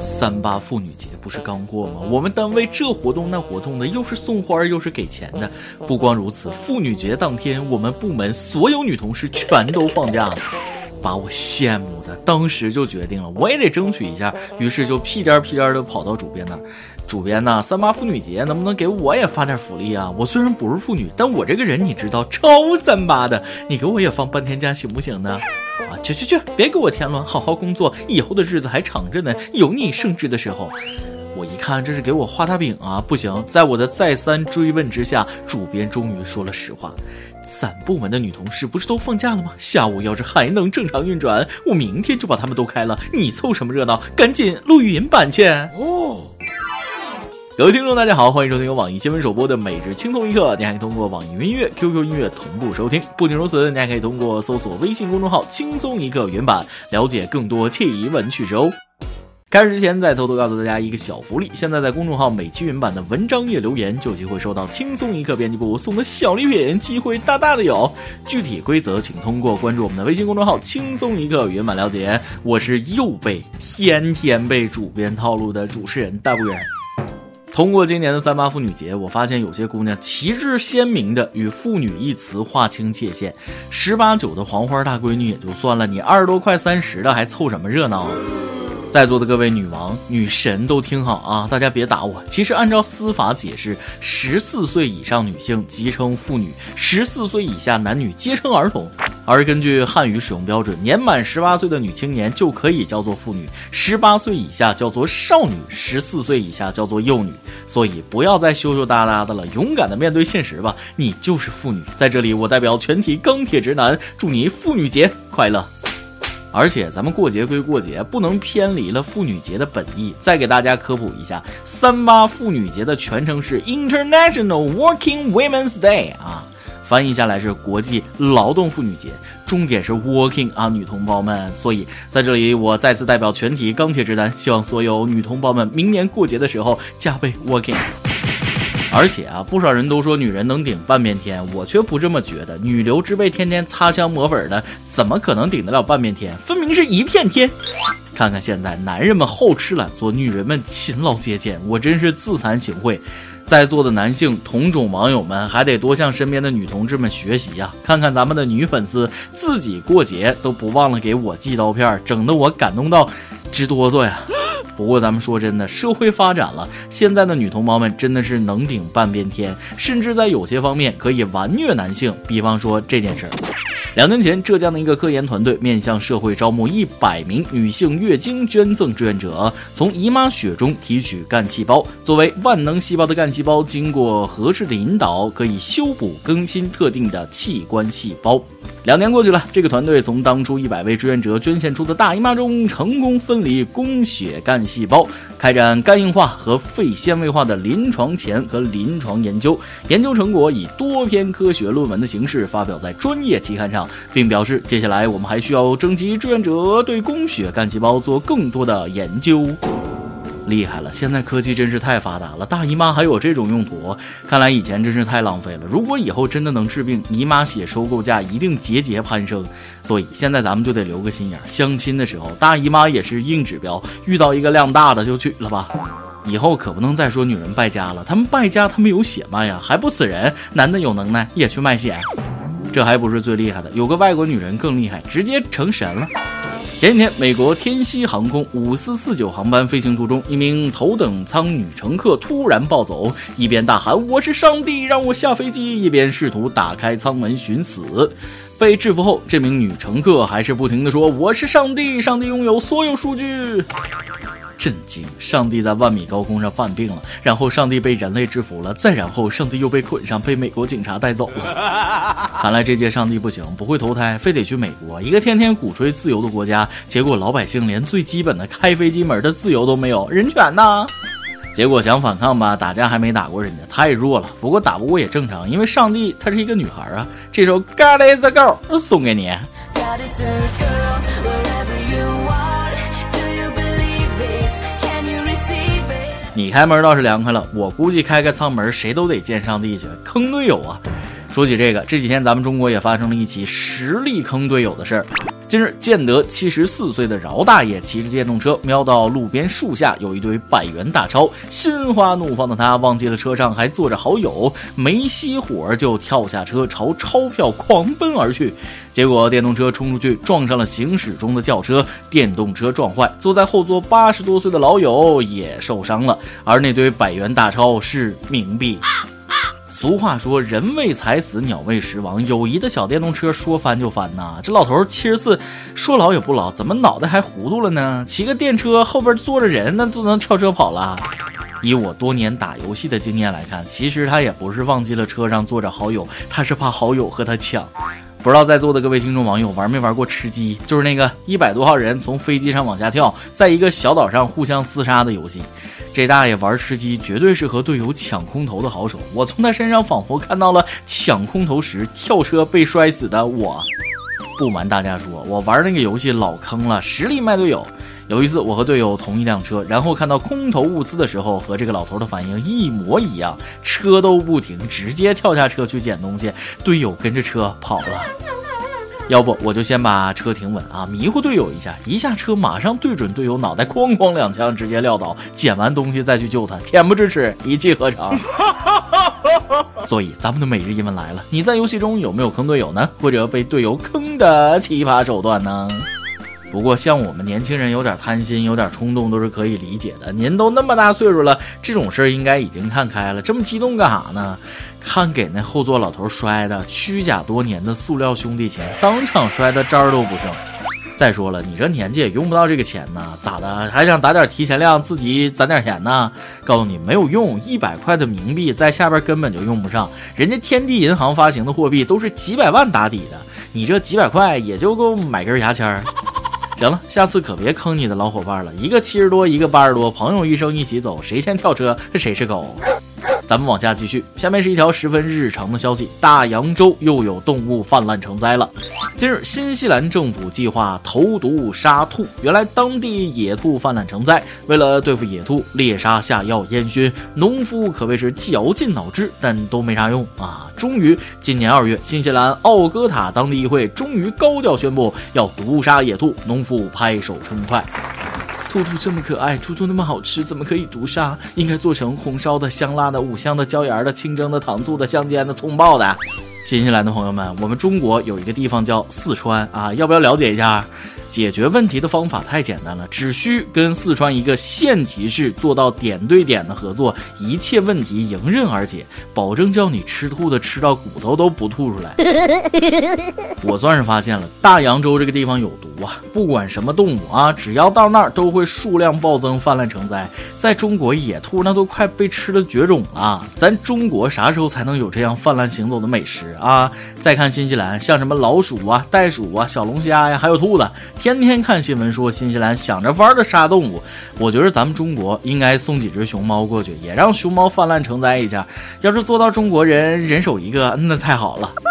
三八妇女节不是刚过吗？我们单位这活动那活动的，又是送花又是给钱的。不光如此，妇女节当天，我们部门所有女同事全都放假了，把我羡慕的，当时就决定了，我也得争取一下。于是就屁颠屁颠的跑到主编那儿。主编呐，三八妇女节能不能给我也发点福利啊？我虽然不是妇女，但我这个人你知道，超三八的，你给我也放半天假行不行呢？去去去，别给我添乱，好好工作，以后的日子还长着呢，有你升职的时候。我一看这是给我画大饼啊，不行，在我的再三追问之下，主编终于说了实话。咱部门的女同事不是都放假了吗？下午要是还能正常运转，我明天就把她们都开了。你凑什么热闹？赶紧录语音版去。哦。各位听众，大家好，欢迎收听由网易新闻首播的每日轻松一刻。你还可以通过网易云音乐、QQ 音乐同步收听。不仅如此，你还可以通过搜索微信公众号“轻松一刻”原版，了解更多奇闻趣事哦。开始之前，再偷偷告诉大家一个小福利：现在在公众号每期云版的文章页留言，就有机会收到轻松一刻编辑部送的小礼品，机会大大的有。具体规则请通过关注我们的微信公众号“轻松一刻”原版了解。我是又被天天被主编套路的主持人大不远。通过今年的三八妇女节，我发现有些姑娘旗帜鲜明的与“妇女”一词划清界限。十八九的黄花大闺女也就算了，你二十多快三十的还凑什么热闹？在座的各位女王、女神都听好啊！大家别打我。其实按照司法解释，十四岁以上女性即称妇女，十四岁以下男女皆称儿童。而根据汉语使用标准，年满十八岁的女青年就可以叫做妇女，十八岁以下叫做少女，十四岁以下叫做幼女。所以不要再羞羞答答的了，勇敢的面对现实吧！你就是妇女。在这里，我代表全体钢铁直男，祝你妇女节快乐！而且咱们过节归过节，不能偏离了妇女节的本意。再给大家科普一下，三八妇女节的全称是 International Working Women's Day 啊，翻译下来是国际劳动妇女节，重点是 working 啊，女同胞们。所以在这里，我再次代表全体钢铁直男，希望所有女同胞们明年过节的时候加倍 working。而且啊，不少人都说女人能顶半边天，我却不这么觉得。女流之辈天天擦枪抹粉的，怎么可能顶得了半边天？分明是一片天。看看现在，男人们好吃懒做，女人们勤劳节俭，我真是自惭形秽。在座的男性同种网友们，还得多向身边的女同志们学习呀！看看咱们的女粉丝，自己过节都不忘了给我寄刀片，整得我感动到直哆嗦呀。不过咱们说真的，社会发展了，现在的女同胞们真的是能顶半边天，甚至在有些方面可以完虐男性。比方说这件事儿，两年前，浙江的一个科研团队面向社会招募一百名女性月经捐赠志愿者，从姨妈血中提取干细胞，作为万能细胞的干细胞，经过合适的引导，可以修补更新特定的器官细胞。两年过去了，这个团队从当初一百位志愿者捐献出的大姨妈中成功分离供血干细胞，开展肝硬化和肺纤维化的临床前和临床研究。研究成果以多篇科学论文的形式发表在专业期刊上，并表示接下来我们还需要征集志愿者对供血干细胞做更多的研究。厉害了！现在科技真是太发达了，大姨妈还有这种用途，看来以前真是太浪费了。如果以后真的能治病，姨妈血收购价一定节节攀升。所以现在咱们就得留个心眼，相亲的时候大姨妈也是硬指标，遇到一个量大的就娶了吧。以后可不能再说女人败家了，他们败家他们有血脉呀，还不死人？男的有能耐也去卖血。这还不是最厉害的，有个外国女人更厉害，直接成神了。前几天，美国天西航空五四四九航班飞行途中，一名头等舱女乘客突然暴走，一边大喊“我是上帝，让我下飞机”，一边试图打开舱门寻死。被制服后，这名女乘客还是不停地说：“我是上帝，上帝拥有所有数据。”震惊！上帝在万米高空上犯病了，然后上帝被人类制服了，再然后上帝又被捆上，被美国警察带走了。看来这届上帝不行，不会投胎，非得去美国，一个天天鼓吹自由的国家，结果老百姓连最基本的开飞机门的自由都没有，人权呢？结果想反抗吧，打架还没打过人家，太弱了。不过打不过也正常，因为上帝她是一个女孩啊。这首 God is a girl 送给你。你开门倒是凉快了，我估计开开舱门，谁都得见上帝去坑队友啊！说起这个，这几天咱们中国也发生了一起实力坑队友的事儿。近日，建德七十四岁的饶大爷骑着电动车，瞄到路边树下有一堆百元大钞，心花怒放的他忘记了车上还坐着好友，没熄火就跳下车朝钞票狂奔而去。结果电动车冲出去撞上了行驶中的轿车，电动车撞坏，坐在后座八十多岁的老友也受伤了。而那堆百元大钞是冥币。俗话说，人为财死，鸟为食亡。友谊的小电动车说翻就翻呐！这老头七十四，说老也不老，怎么脑袋还糊涂了呢？骑个电车后边坐着人，那都能跳车跑了。以我多年打游戏的经验来看，其实他也不是忘记了车上坐着好友，他是怕好友和他抢。不知道在座的各位听众网友玩没玩过吃鸡？就是那个一百多号人从飞机上往下跳，在一个小岛上互相厮杀的游戏。这大爷玩吃鸡绝对是和队友抢空投的好手，我从他身上仿佛看到了抢空投时跳车被摔死的我。不瞒大家说，我玩那个游戏老坑了，实力卖队友。有一次我和队友同一辆车，然后看到空投物资的时候，和这个老头的反应一模一样，车都不停，直接跳下车去捡东西，队友跟着车跑了。要不我就先把车停稳啊，迷糊队友一下，一下车马上对准队友脑袋，哐哐两枪，直接撂倒，捡完东西再去救他，恬不知耻，一气呵成。所以咱们的每日一问来了，你在游戏中有没有坑队友呢？或者被队友坑的奇葩手段呢？不过像我们年轻人有点贪心、有点冲动都是可以理解的。您都那么大岁数了，这种事儿应该已经看开了，这么激动干啥呢？看给那后座老头摔的虚假多年的塑料兄弟钱，当场摔的渣儿都不剩。再说了，你这年纪也用不到这个钱呢，咋的？还想打点提前量，自己攒点钱呢？告诉你没有用，一百块的冥币在下边根本就用不上，人家天地银行发行的货币都是几百万打底的，你这几百块也就够买根牙签儿。行了，下次可别坑你的老伙伴了。一个七十多，一个八十多，朋友一生一起走，谁先跳车，谁是狗。咱们往下继续，下面是一条十分日常的消息：大洋洲又有动物泛滥成灾了。近日，新西兰政府计划投毒杀兔。原来，当地野兔泛滥成灾，为了对付野兔，猎杀、下药、烟熏，农夫可谓是绞尽脑汁，但都没啥用啊。终于，今年二月，新西兰奥哥塔当地议会终于高调宣布要毒杀野兔，农夫拍手称快。兔兔这么可爱，兔兔那么好吃，怎么可以毒杀？应该做成红烧的、香辣的、五香的、椒盐的、清蒸的、糖醋的、香煎的、葱爆的。新西兰的朋友们，我们中国有一个地方叫四川啊，要不要了解一下？解决问题的方法太简单了，只需跟四川一个县级市做到点对点的合作，一切问题迎刃而解，保证叫你吃兔子吃到骨头都不吐出来。我算是发现了，大洋洲这个地方有毒啊！不管什么动物啊，只要到那儿都会数量暴增，泛滥成灾。在中国，野兔那都快被吃的绝种了。咱中国啥时候才能有这样泛滥行走的美食啊？再看新西兰，像什么老鼠啊、袋鼠啊、小龙虾呀，还有兔子。天天看新闻说新西兰想着法儿的杀动物，我觉得咱们中国应该送几只熊猫过去，也让熊猫泛滥成灾一下。要是做到中国人人手一个，那太好了。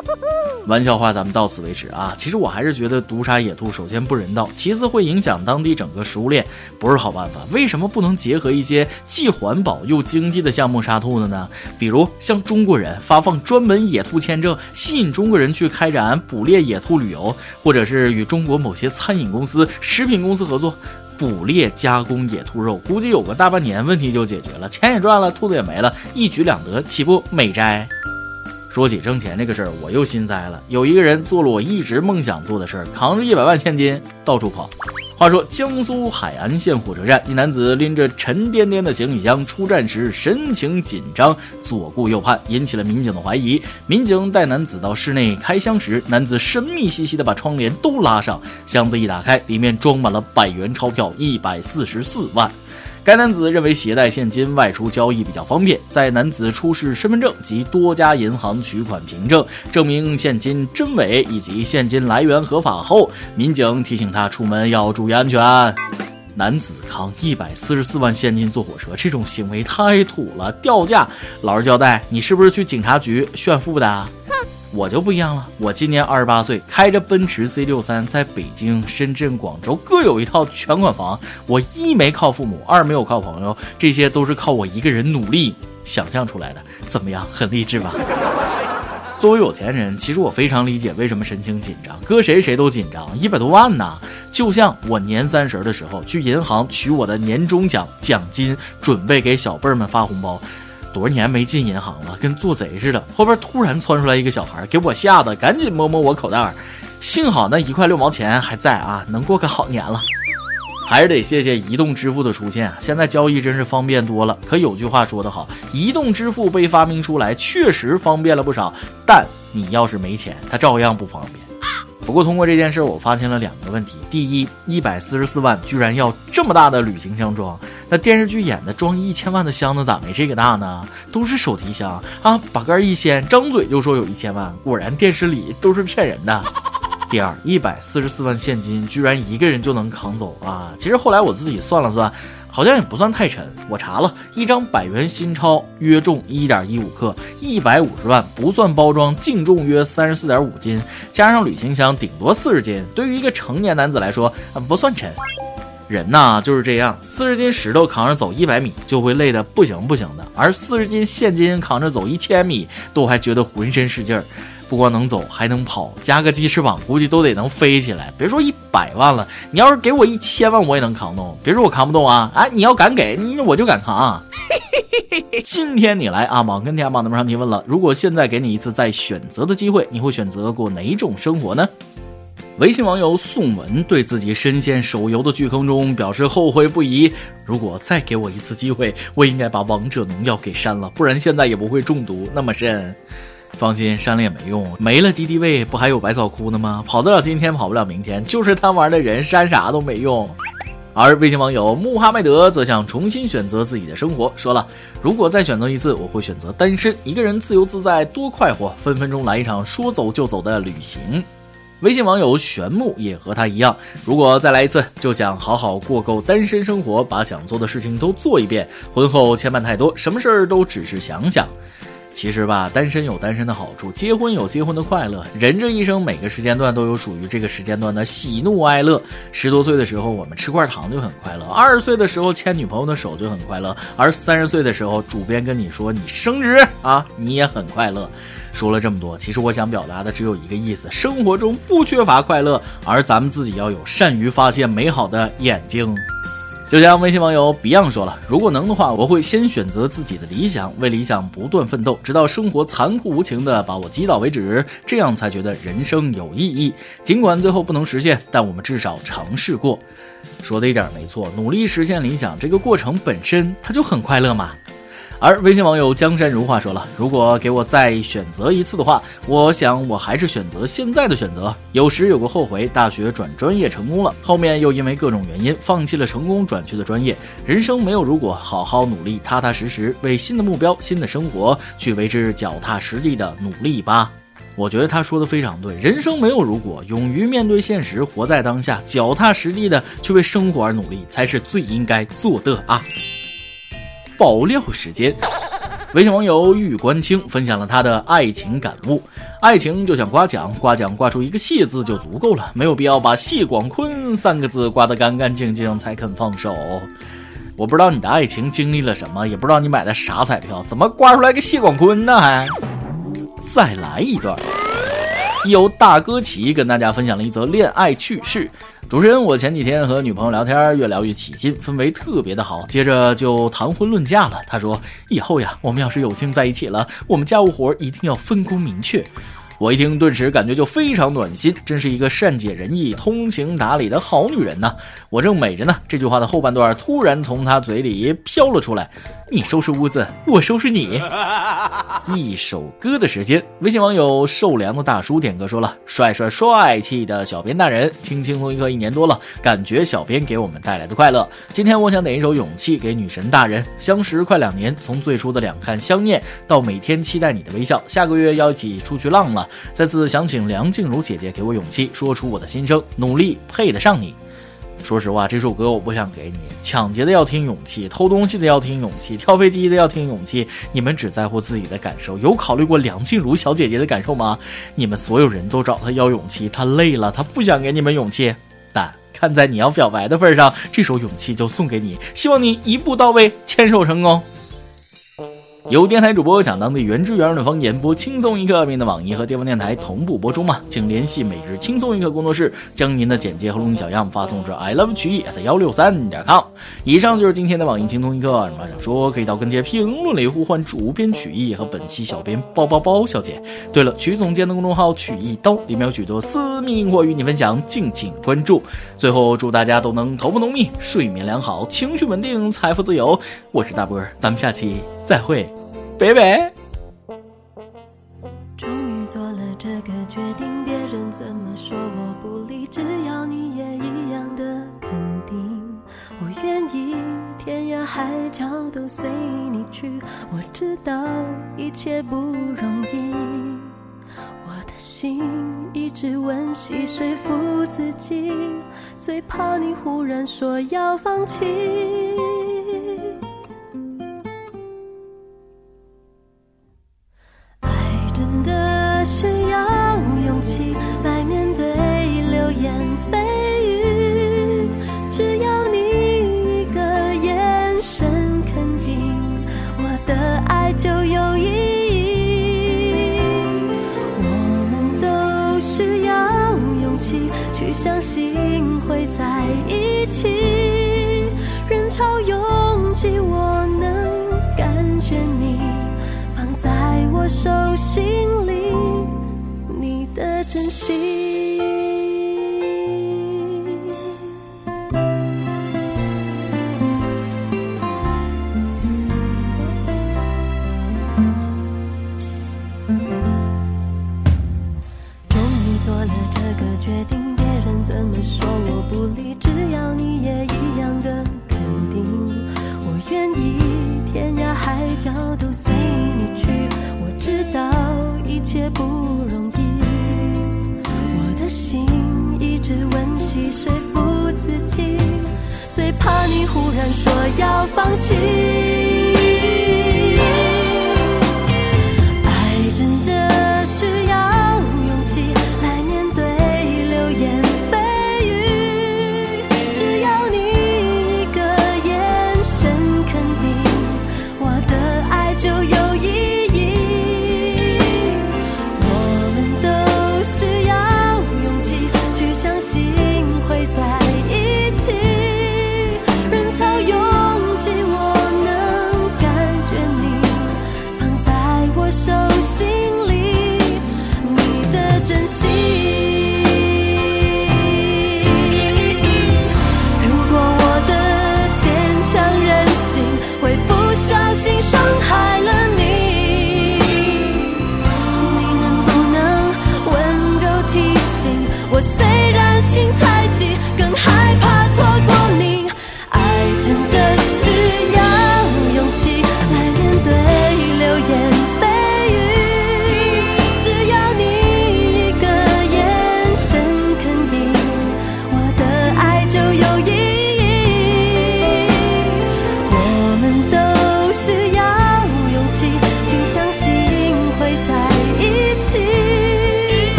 玩笑话，咱们到此为止啊！其实我还是觉得毒杀野兔，首先不人道，其次会影响当地整个食物链，不是好办法。为什么不能结合一些既环保又经济的项目杀兔子呢？比如向中国人发放专门野兔签证，吸引中国人去开展捕猎野兔旅游，或者是与中国某些餐饮公司、食品公司合作，捕猎加工野兔肉，估计有个大半年问题就解决了，钱也赚了，兔子也没了，一举两得，岂不美哉？说起挣钱这个事儿，我又心塞了。有一个人做了我一直梦想做的事儿，扛着一百万现金到处跑。话说江苏海安县火车站，一男子拎着沉甸甸的行李箱出站时神情紧张，左顾右盼，引起了民警的怀疑。民警带男子到室内开箱时，男子神秘兮兮的把窗帘都拉上，箱子一打开，里面装满了百元钞票一百四十四万。该男子认为携带现金外出交易比较方便，在男子出示身份证及多家银行取款凭证，证明现金真伪以及现金来源合法后，民警提醒他出门要注意安全。男子扛一百四十四万现金坐火车，这种行为太土了，掉价。老实交代，你是不是去警察局炫富的？哼我就不一样了，我今年二十八岁，开着奔驰 C 六三，在北京、深圳、广州各有一套全款房。我一没靠父母，二没有靠朋友，这些都是靠我一个人努力想象出来的。怎么样，很励志吧？作为有钱人，其实我非常理解为什么神情紧张，搁谁谁都紧张，一百多万呢！就像我年三十的时候去银行取我的年终奖奖金，准备给小辈儿们发红包，多少年没进银行了，跟做贼似的。后边突然窜出来一个小孩，给我吓得赶紧摸摸我口袋儿，幸好那一块六毛钱还在啊，能过个好年了。还是得谢谢移动支付的出现，现在交易真是方便多了。可有句话说得好，移动支付被发明出来，确实方便了不少，但你要是没钱，它照样不方便。不过通过这件事，我发现了两个问题：第一，一百四十四万居然要这么大的旅行箱装，那电视剧演的装一千万的箱子咋没这个大呢？都是手提箱啊，把盖一掀，张嘴就说有一千万，果然电视里都是骗人的。第二，一百四十四万现金居然一个人就能扛走啊！其实后来我自己算了算，好像也不算太沉。我查了一张百元新钞约重一点一五克，一百五十万不算包装，净重约三十四点五斤，加上旅行箱顶多四十斤。对于一个成年男子来说，不算沉。人呐就是这样，四十斤石头扛着走一百米就会累得不行不行的，而四十斤现金扛着走一千米都还觉得浑身是劲儿。不光能走，还能跑，加个鸡翅膀，估计都得能飞起来。别说一百万了，你要是给我一千万，我也能扛动。别说我扛不动啊，哎，你要敢给，我就敢扛。今天你来阿榜跟天榜的门上提问了：如果现在给你一次再选择的机会，你会选择过哪种生活呢？微信网友宋文对自己深陷手游的巨坑中表示后悔不已。如果再给我一次机会，我应该把王者农药给删了，不然现在也不会中毒那么深。放心，删了也没用，没了敌敌畏，不还有百草枯呢吗？跑得了今天，跑不了明天，就是贪玩的人，删啥都没用。而微信网友穆哈迈德则想重新选择自己的生活，说了：如果再选择一次，我会选择单身，一个人自由自在，多快活，分分钟来一场说走就走的旅行。微信网友玄木也和他一样，如果再来一次，就想好好过够单身生活，把想做的事情都做一遍。婚后牵绊太多，什么事儿都只是想想。其实吧，单身有单身的好处，结婚有结婚的快乐。人这一生每个时间段都有属于这个时间段的喜怒哀乐。十多岁的时候，我们吃块糖就很快乐；二十岁的时候牵女朋友的手就很快乐；而三十岁的时候，主编跟你说你升职啊，你也很快乐。说了这么多，其实我想表达的只有一个意思：生活中不缺乏快乐，而咱们自己要有善于发现美好的眼睛。就像微信网友 Beyond 说了，如果能的话，我会先选择自己的理想，为理想不断奋斗，直到生活残酷无情的把我击倒为止，这样才觉得人生有意义。尽管最后不能实现，但我们至少尝试过。说的一点没错，努力实现理想这个过程本身，它就很快乐嘛。而微信网友江山如画说了：“如果给我再选择一次的话，我想我还是选择现在的选择。有时有过后悔，大学转专业成功了，后面又因为各种原因放弃了成功转去的专业。人生没有如果，好好努力，踏踏实实为新的目标、新的生活去为之脚踏实地的努力吧。”我觉得他说的非常对，人生没有如果，勇于面对现实，活在当下，脚踏实地的去为生活而努力，才是最应该做的啊。爆料时间，微信网友玉关清分享了他的爱情感悟：爱情就像刮奖，刮奖刮出一个谢字就足够了，没有必要把谢广坤三个字刮得干干净净才肯放手。我不知道你的爱情经历了什么，也不知道你买的啥彩票，怎么刮出来个谢广坤呢？还再来一段。由大哥起跟大家分享了一则恋爱趣事。主持人，我前几天和女朋友聊天，越聊越起劲，氛围特别的好。接着就谈婚论嫁了。他说：“以后呀，我们要是有幸在一起了，我们家务活一定要分工明确。”我一听，顿时感觉就非常暖心，真是一个善解人意、通情达理的好女人呐！我正美着呢，这句话的后半段突然从她嘴里飘了出来：“你收拾屋子，我收拾你。”一首歌的时间，微信网友受凉的大叔点歌说了：“帅帅帅气的小编大人，听轻松一刻一年多了，感觉小编给我们带来的快乐。今天我想点一首《勇气》给女神大人。相识快两年，从最初的两看相念，到每天期待你的微笑，下个月要一起出去浪了。”再次想请梁静茹姐姐给我勇气，说出我的心声，努力配得上你。说实话，这首歌我不想给你。抢劫的要听勇气，偷东西的要听勇气，跳飞机的要听勇气。你们只在乎自己的感受，有考虑过梁静茹小姐姐的感受吗？你们所有人都找她要勇气，她累了，她不想给你们勇气。但看在你要表白的份上，这首勇气就送给你，希望你一步到位，牵手成功。有电台主播讲当地原汁原味的方言播轻松一刻，并在网易和地方电台同步播出吗？请联系每日轻松一刻工作室，将您的简介和录音小样发送至 i love 曲艺 at 幺六三点 com。以上就是今天的网易轻松一刻，什么想说可以到跟帖评论里呼唤主编曲艺和本期小编包包包小姐。对了，曲总监的公众号曲艺刀里面有许多私密硬货与你分享，敬请关注。最后祝大家都能头发浓密，睡眠良好，情绪稳定，财富自由。我是大波，咱们下期再会。拜拜。终于做了这个决定，别人怎么说我不理，只要你也一样的肯定，我愿意天涯海角都随你去。我知道一切不容易，心一直温习说服自己，最怕你忽然说要放弃。爱真的需要勇气来珍惜